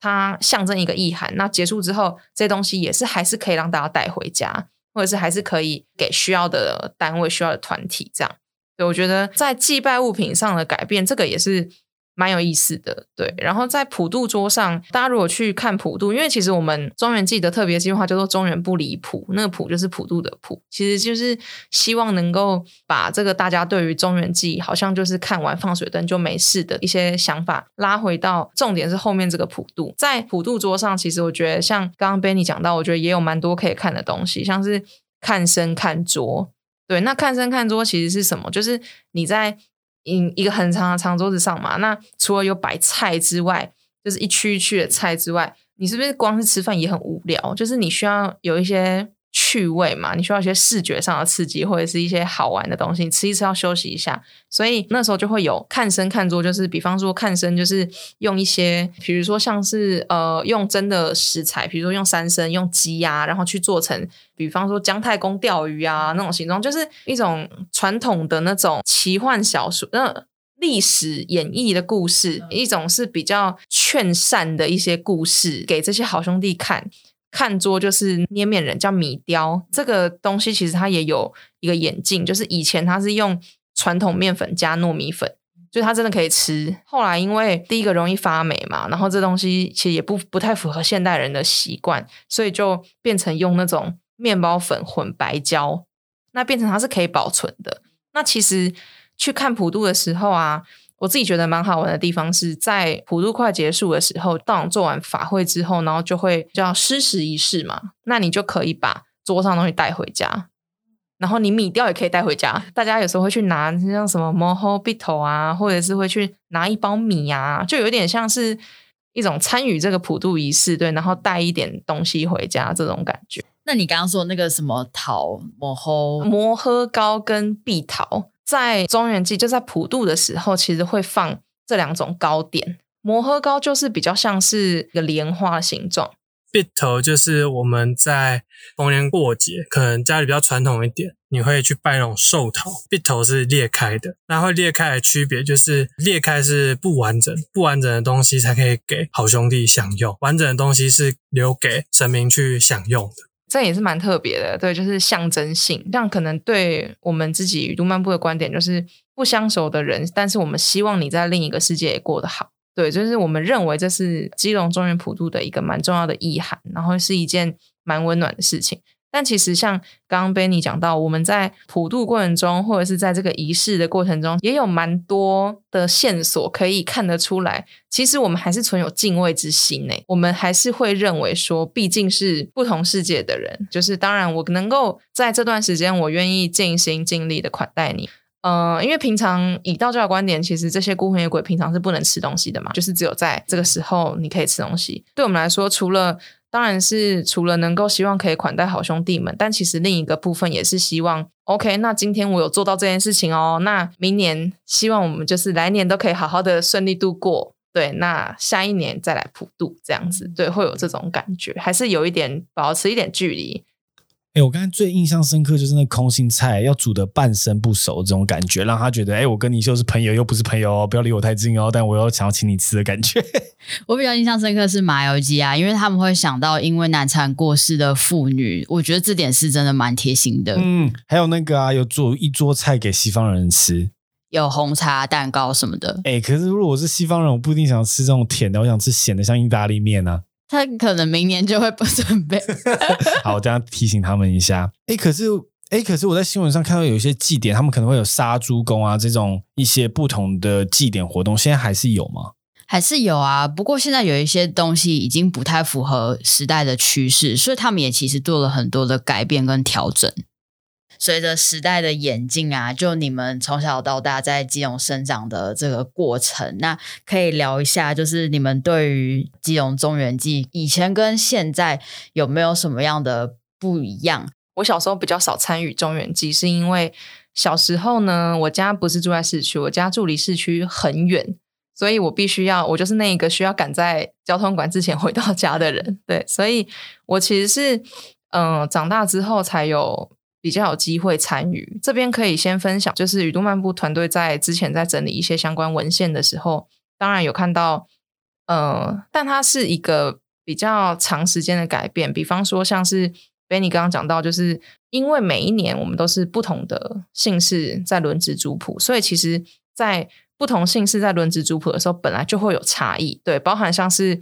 它象征一个意涵。那结束之后，这东西也是还是可以让大家带回家，或者是还是可以给需要的单位、需要的团体这样。对我觉得在祭拜物品上的改变，这个也是。蛮有意思的，对。然后在普渡桌上，大家如果去看普渡，因为其实我们中原记的特别计划叫做“中原不离谱”，那个普就是普渡的普，其实就是希望能够把这个大家对于中原记好像就是看完放水灯就没事的一些想法拉回到重点是后面这个普渡。在普渡桌上，其实我觉得像刚刚 Benny 讲到，我觉得也有蛮多可以看的东西，像是看身看桌。对，那看身看桌其实是什么？就是你在。一一个很长的长桌子上嘛，那除了有摆菜之外，就是一区一区的菜之外，你是不是光是吃饭也很无聊？就是你需要有一些。趣味嘛，你需要一些视觉上的刺激，或者是一些好玩的东西。你吃一吃要休息一下，所以那时候就会有看生看桌，就是比方说看生，就是用一些，比如说像是呃用真的食材，比如说用三生用鸡呀，然后去做成，比方说姜太公钓鱼啊那种形状，就是一种传统的那种奇幻小说，那历史演绎的故事，一种是比较劝善的一些故事，给这些好兄弟看。看桌就是捏面人，叫米雕。这个东西其实它也有一个眼镜，就是以前它是用传统面粉加糯米粉，就它真的可以吃。后来因为第一个容易发霉嘛，然后这东西其实也不不太符合现代人的习惯，所以就变成用那种面包粉混白胶，那变成它是可以保存的。那其实去看普渡的时候啊。我自己觉得蛮好玩的地方是在普渡快结束的时候，当做完法会之后，然后就会叫施食仪式嘛。那你就可以把桌上东西带回家，然后你米掉也可以带回家。大家有时候会去拿像什么摩诃比头啊，或者是会去拿一包米啊，就有点像是一种参与这个普渡仪式，对，然后带一点东西回家这种感觉。那你刚刚说那个什么桃摩诃摩诃糕跟碧桃。在中元祭就在普渡的时候，其实会放这两种糕点。摩诃糕就是比较像是一个莲花形状，碧头就是我们在逢年过节，可能家里比较传统一点，你会去拜那种寿桃。碧头是裂开的，那会裂开的区别就是裂开是不完整，不完整的东西才可以给好兄弟享用，完整的东西是留给神明去享用的。这也是蛮特别的，对，就是象征性。这样可能对我们自己宇都漫步的观点，就是不相熟的人，但是我们希望你在另一个世界也过得好。对，就是我们认为这是基隆中原普渡的一个蛮重要的意涵，然后是一件蛮温暖的事情。但其实像刚刚 Benny 讲到，我们在普渡过程中，或者是在这个仪式的过程中，也有蛮多的线索可以看得出来。其实我们还是存有敬畏之心呢，我们还是会认为说，毕竟是不同世界的人，就是当然我能够在这段时间，我愿意尽心尽力的款待你。呃，因为平常以道教的观点，其实这些孤魂野鬼平常是不能吃东西的嘛，就是只有在这个时候你可以吃东西。对我们来说，除了当然是除了能够希望可以款待好兄弟们，但其实另一个部分也是希望，OK，那今天我有做到这件事情哦，那明年希望我们就是来年都可以好好的顺利度过，对，那下一年再来普渡这样子，对，会有这种感觉，还是有一点保持一点距离。哎，我刚才最印象深刻就是那空心菜要煮的半生不熟这种感觉，让他觉得哎，我跟你就是朋友又不是朋友哦，不要离我太近哦，但我又想要请你吃的感觉。我比较印象深刻是麻油鸡啊，因为他们会想到因为难产过世的妇女，我觉得这点是真的蛮贴心的。嗯，还有那个啊，有做一桌菜给西方人吃，有红茶蛋糕什么的。哎，可是如果我是西方人，我不一定想吃这种甜的，我想吃咸的，像意大利面呢。他可能明年就会不准备。好，我这样提醒他们一下。哎，可是，哎，可是我在新闻上看到有一些祭典，他们可能会有杀猪公啊这种一些不同的祭典活动，现在还是有吗？还是有啊，不过现在有一些东西已经不太符合时代的趋势，所以他们也其实做了很多的改变跟调整。随着时代的演进啊，就你们从小到大在基隆生长的这个过程，那可以聊一下，就是你们对于基隆中原祭以前跟现在有没有什么样的不一样？我小时候比较少参与中原祭，是因为小时候呢，我家不是住在市区，我家住离市区很远，所以我必须要，我就是那一个需要赶在交通管之前回到家的人。对，所以我其实是嗯，长大之后才有。比较有机会参与，这边可以先分享，就是宇都漫步团队在之前在整理一些相关文献的时候，当然有看到，呃，但它是一个比较长时间的改变。比方说，像是 Benny 刚刚讲到，就是因为每一年我们都是不同的姓氏在轮值族谱，所以其实，在不同姓氏在轮值族谱的时候，本来就会有差异。对，包含像是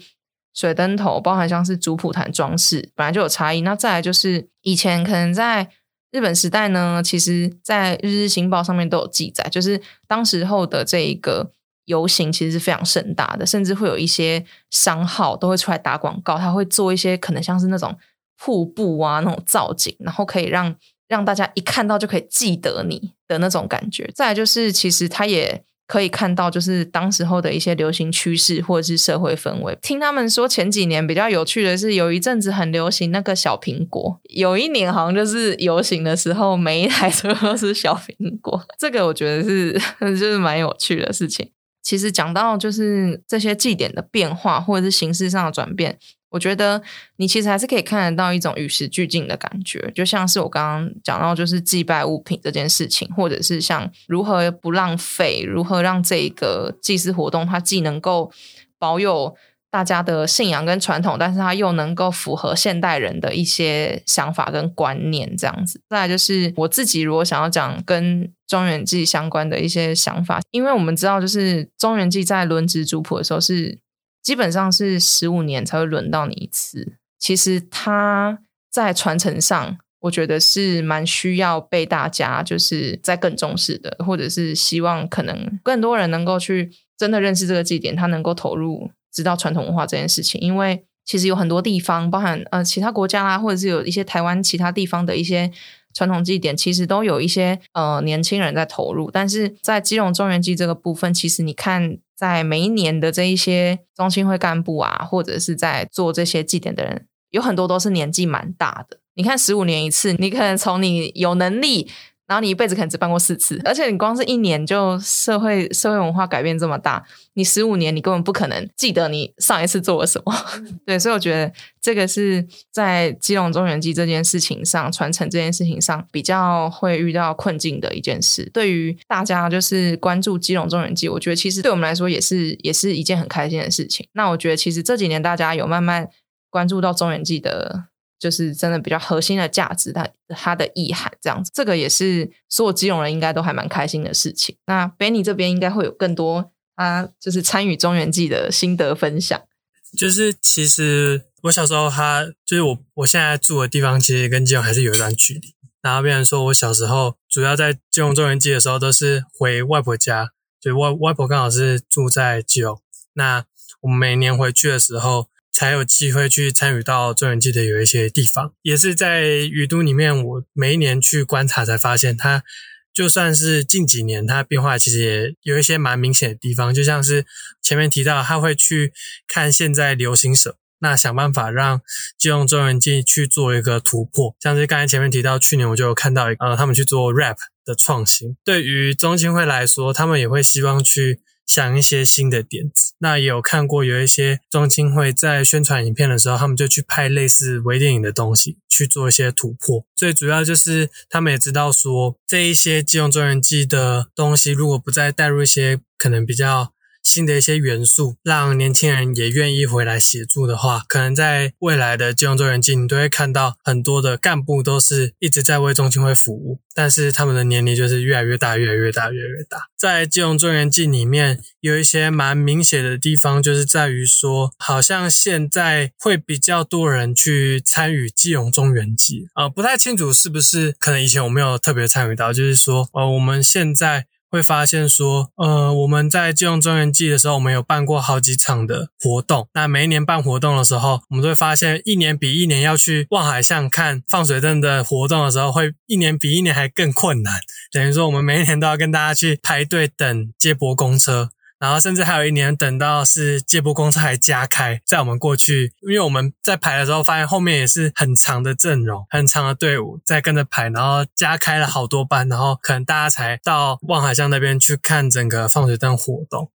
水灯头，包含像是族谱坛装饰，本来就有差异。那再来就是以前可能在日本时代呢，其实在《日日新报》上面都有记载，就是当时候的这一个游行其实是非常盛大的，甚至会有一些商号都会出来打广告，他会做一些可能像是那种瀑布啊那种造景，然后可以让让大家一看到就可以记得你的那种感觉。再就是，其实他也。可以看到，就是当时候的一些流行趋势或者是社会氛围。听他们说，前几年比较有趣的是，有一阵子很流行那个小苹果。有一年好像就是游行的时候，每一台车都是小苹果。这个我觉得是 就是蛮有趣的事情。其实讲到就是这些祭典的变化，或者是形式上的转变。我觉得你其实还是可以看得到一种与时俱进的感觉，就像是我刚刚讲到，就是祭拜物品这件事情，或者是像如何不浪费，如何让这个祭祀活动它既能够保有大家的信仰跟传统，但是它又能够符合现代人的一些想法跟观念，这样子。再来就是我自己如果想要讲跟中原祭相关的一些想法，因为我们知道，就是中原祭在轮值族谱的时候是。基本上是十五年才会轮到你一次。其实它在传承上，我觉得是蛮需要被大家就是在更重视的，或者是希望可能更多人能够去真的认识这个祭典，他能够投入知道传统文化这件事情。因为其实有很多地方，包含呃其他国家啦，或者是有一些台湾其他地方的一些。传统祭典其实都有一些呃年轻人在投入，但是在基隆中原祭这个部分，其实你看在每一年的这一些中青会干部啊，或者是在做这些祭典的人，有很多都是年纪蛮大的。你看十五年一次，你可能从你有能力。然后你一辈子可能只办过四次，而且你光是一年就社会社会文化改变这么大，你十五年你根本不可能记得你上一次做了什么。对，所以我觉得这个是在基隆中原祭这件事情上传承这件事情上比较会遇到困境的一件事。对于大家就是关注基隆中原祭，我觉得其实对我们来说也是也是一件很开心的事情。那我觉得其实这几年大家有慢慢关注到中原祭的。就是真的比较核心的价值，它它的意涵这样子，这个也是所有基隆人应该都还蛮开心的事情。那 Benny 这边应该会有更多他就是参与中原记的心得分享。就是其实我小时候，他就是我我现在住的地方，其实跟基隆还是有一段距离。然后别人说我小时候主要在基隆中原记的时候，都是回外婆家，就外外婆刚好是住在基隆。那我们每年回去的时候。才有机会去参与到中原祭的有一些地方，也是在雨都里面。我每一年去观察，才发现它就算是近几年，它变化其实也有一些蛮明显的地方。就像是前面提到，他会去看现在流行什么，那想办法让就用中原祭去做一个突破。像是刚才前面提到，去年我就有看到，呃，他们去做 rap 的创新。对于中青会来说，他们也会希望去想一些新的点子。那也有看过有一些中青会在宣传影片的时候，他们就去拍类似微电影的东西，去做一些突破。最主要就是他们也知道说，这一些基隆中人记的东西，如果不再带入一些可能比较。新的一些元素，让年轻人也愿意回来协助的话，可能在未来的金融周年季，你都会看到很多的干部都是一直在为中青会服务，但是他们的年龄就是越来越大，越来越大，越来越大。在金融周年季里面，有一些蛮明显的地方，就是在于说，好像现在会比较多人去参与金融中原季，呃，不太清楚是不是可能以前我没有特别参与到，就是说，呃，我们现在。会发现说，呃，我们在金融中原季的时候，我们有办过好几场的活动。那每一年办活动的时候，我们都会发现，一年比一年要去望海巷看放水灯的活动的时候，会一年比一年还更困难。等于说，我们每一年都要跟大家去排队等接驳公车。然后甚至还有一年等到是接驳公车还加开，在我们过去，因为我们在排的时候发现后面也是很长的阵容、很长的队伍在跟着排，然后加开了好多班，然后可能大家才到望海巷那边去看整个放水灯活动。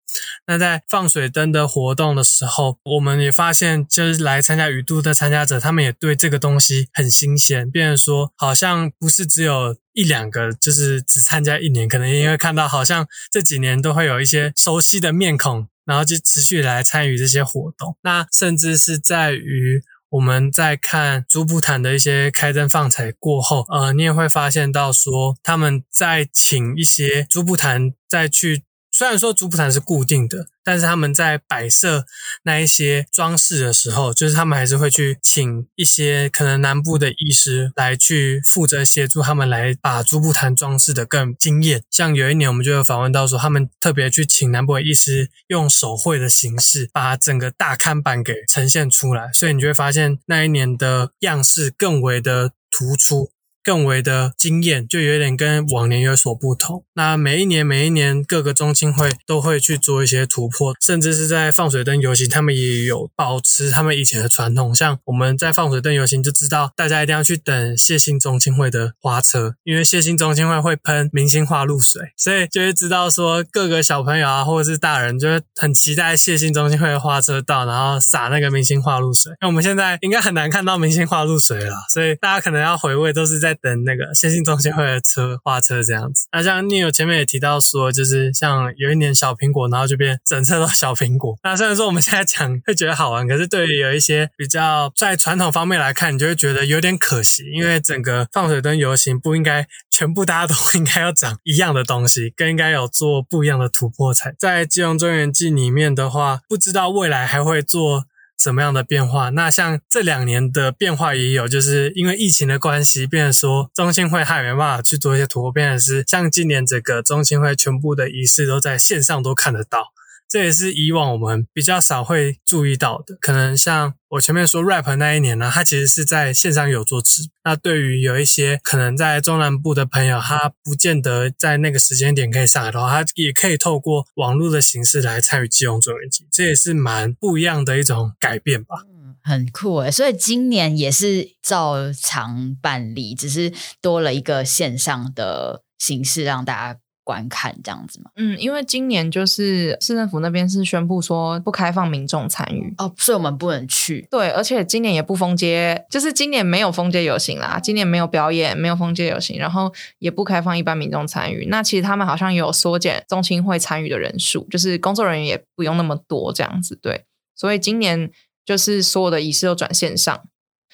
那在放水灯的活动的时候，我们也发现，就是来参加雨度的参加者，他们也对这个东西很新鲜，变成说好像不是只有一两个，就是只参加一年，可能因为看到好像这几年都会有一些熟悉的面孔，然后就持续来参与这些活动。那甚至是在于我们在看朱布坛的一些开灯放彩过后，呃，你也会发现到说他们在请一些朱布坛再去。虽然说竹布坛是固定的，但是他们在摆设那一些装饰的时候，就是他们还是会去请一些可能南部的医师来去负责协助他们来把竹布坛装饰的更惊艳。像有一年我们就有访问到说，他们特别去请南部的医师用手绘的形式把整个大看板给呈现出来，所以你就会发现那一年的样式更为的突出。更为的惊艳，就有点跟往年有所不同。那每一年，每一年各个中青会都会去做一些突破，甚至是在放水灯游行，他们也有保持他们以前的传统。像我们在放水灯游行，就知道大家一定要去等谢信中青会的花车，因为谢信中青会会喷明星花露水，所以就会知道说各个小朋友啊，或者是大人，就会很期待谢信中青会的花车到，然后撒那个明星花露水。那我们现在应该很难看到明星花露水了，所以大家可能要回味，都是在。在等那个先进中心会的车花车这样子，那像 Neil 前面也提到说，就是像有一年小苹果，然后就变整车都小苹果。那虽然说我们现在讲会觉得好玩，可是对于有一些比较在传统方面来看，你就会觉得有点可惜，因为整个放水灯游行不应该全部大家都应该要长一样的东西，更应该有做不一样的突破才。在金融中原记里面的话，不知道未来还会做。什么样的变化？那像这两年的变化也有，就是因为疫情的关系，变成说中心会还没办法去做一些突破，变成是像今年这个中心会全部的仪式都在线上都看得到。这也是以往我们比较少会注意到的，可能像我前面说 rap 那一年呢，它其实是在线上有做直播。那对于有一些可能在中南部的朋友，他不见得在那个时间点可以上来的话，他也可以透过网络的形式来参与基隆中元节，这也是蛮不一样的一种改变吧。嗯，很酷诶，所以今年也是照常办理，只是多了一个线上的形式让大家。观看这样子吗？嗯，因为今年就是市政府那边是宣布说不开放民众参与哦，所以我们不能去。对，而且今年也不封街，就是今年没有封街游行啦，今年没有表演，没有封街游行，然后也不开放一般民众参与。那其实他们好像有缩减中青会参与的人数，就是工作人员也不用那么多这样子。对，所以今年就是所有的仪式都转线上。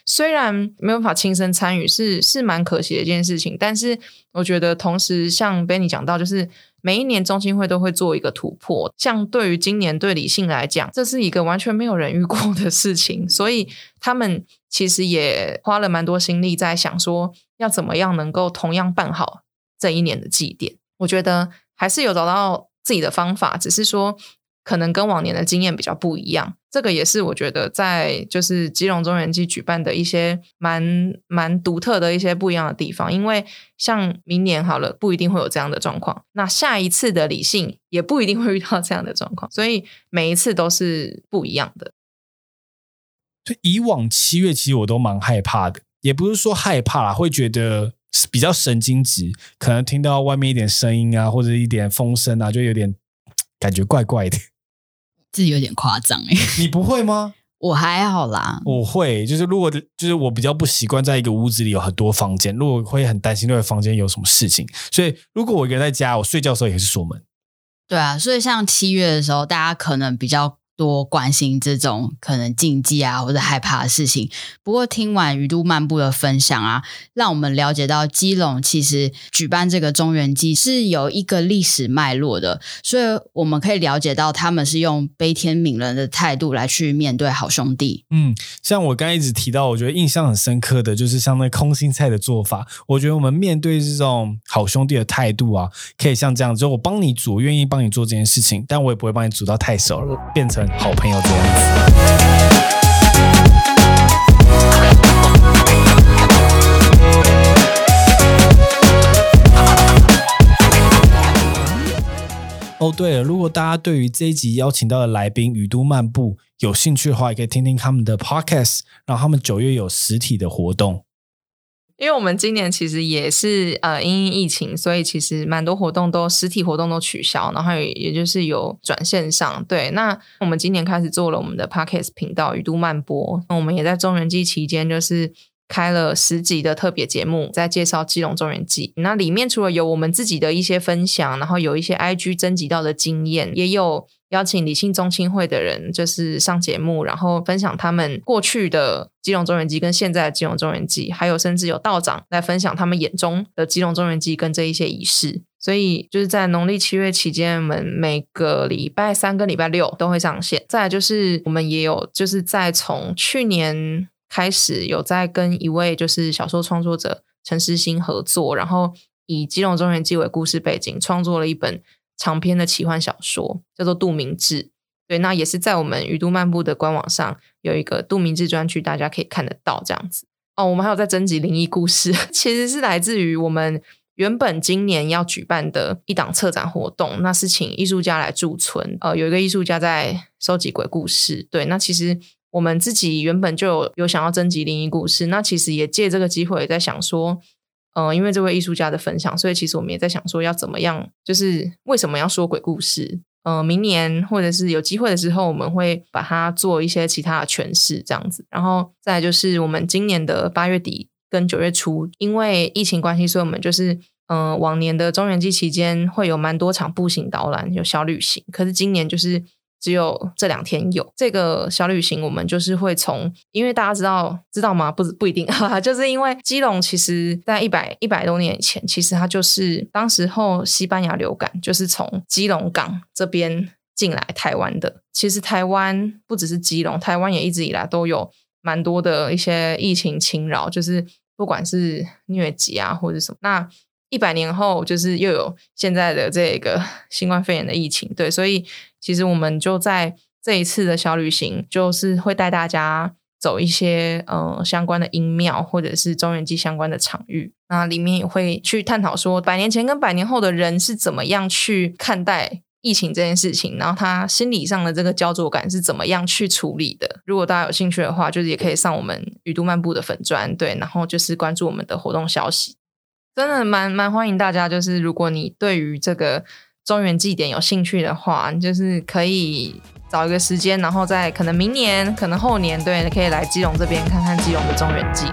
虽然没有办法亲身参与，是是蛮可惜的一件事情。但是我觉得，同时像 Benny 讲到，就是每一年中青会都会做一个突破。像对于今年对李信来讲，这是一个完全没有人遇过的事情，所以他们其实也花了蛮多心力在想说，要怎么样能够同样办好这一年的祭典。我觉得还是有找到自己的方法，只是说。可能跟往年的经验比较不一样，这个也是我觉得在就是基隆中原季举办的一些蛮蛮独特的一些不一样的地方。因为像明年好了，不一定会有这样的状况，那下一次的理性也不一定会遇到这样的状况，所以每一次都是不一样的。就以往七月其实我都蛮害怕的，也不是说害怕啦，会觉得比较神经质，可能听到外面一点声音啊，或者一点风声啊，就有点。感觉怪怪的。这有点夸张哎，你不会吗？我还好啦，我会，就是如果就是我比较不习惯在一个屋子里有很多房间，如果会很担心那个房间有什么事情，所以如果我一个人在家，我睡觉的时候也是锁门。对啊，所以像七月的时候，大家可能比较。多关心这种可能禁忌啊或者害怕的事情。不过听完鱼都漫步的分享啊，让我们了解到基隆其实举办这个中原祭是有一个历史脉络的，所以我们可以了解到他们是用悲天悯人的态度来去面对好兄弟。嗯，像我刚一直提到，我觉得印象很深刻的就是像那空心菜的做法。我觉得我们面对这种好兄弟的态度啊，可以像这样，就我帮你煮，愿意帮你做这件事情，但我也不会帮你煮到太熟了，变成。好朋友这样子。哦，对了，如果大家对于这一集邀请到的来宾雨都漫步有兴趣的话，也可以听听他们的 podcast，然后他们九月有实体的活动。因为我们今年其实也是呃因疫情，所以其实蛮多活动都实体活动都取消，然后也就是有转线上。对，那我们今年开始做了我们的 podcast 频道雨都漫播，那我们也在中原季期间就是开了十集的特别节目，在介绍基隆中原季。那里面除了有我们自己的一些分享，然后有一些 IG 征集到的经验，也有。邀请理性中青会的人，就是上节目，然后分享他们过去的基隆中原祭跟现在的基隆中原祭，还有甚至有道长来分享他们眼中的基隆中原祭跟这一些仪式。所以就是在农历七月期间，我们每个礼拜三跟礼拜六都会上线。再就是我们也有就是在从去年开始有在跟一位就是小说创作者陈诗欣合作，然后以基隆中原祭为故事背景，创作了一本。长篇的奇幻小说叫做《杜明志》，对，那也是在我们鱼都漫步的官网上有一个杜明志专区，大家可以看得到这样子。哦，我们还有在征集灵异故事，其实是来自于我们原本今年要举办的一档策展活动，那是请艺术家来驻村。呃，有一个艺术家在收集鬼故事，对，那其实我们自己原本就有有想要征集灵异故事，那其实也借这个机会在想说。呃，因为这位艺术家的分享，所以其实我们也在想说，要怎么样，就是为什么要说鬼故事？呃，明年或者是有机会的时候，我们会把它做一些其他的诠释，这样子。然后再就是我们今年的八月底跟九月初，因为疫情关系，所以我们就是嗯，往年的中元季期间会有蛮多场步行导览，有小旅行，可是今年就是。只有这两天有这个小旅行，我们就是会从，因为大家知道知道吗？不不一定哈哈，就是因为基隆其实在一百一百多年以前，其实它就是当时候西班牙流感就是从基隆港这边进来台湾的。其实台湾不只是基隆，台湾也一直以来都有蛮多的一些疫情侵扰，就是不管是疟疾啊或者什么。那一百年后，就是又有现在的这个 新冠肺炎的疫情，对，所以。其实我们就在这一次的小旅行，就是会带大家走一些呃相关的音庙，或者是中元祭相关的场域。那里面也会去探讨说，百年前跟百年后的人是怎么样去看待疫情这件事情，然后他心理上的这个焦灼感是怎么样去处理的。如果大家有兴趣的话，就是也可以上我们雨都漫步的粉砖，对，然后就是关注我们的活动消息。真的蛮蛮欢迎大家，就是如果你对于这个。中原祭典有兴趣的话，就是可以找一个时间，然后在可能明年、可能后年，对，可以来基隆这边看看基隆的中原祭。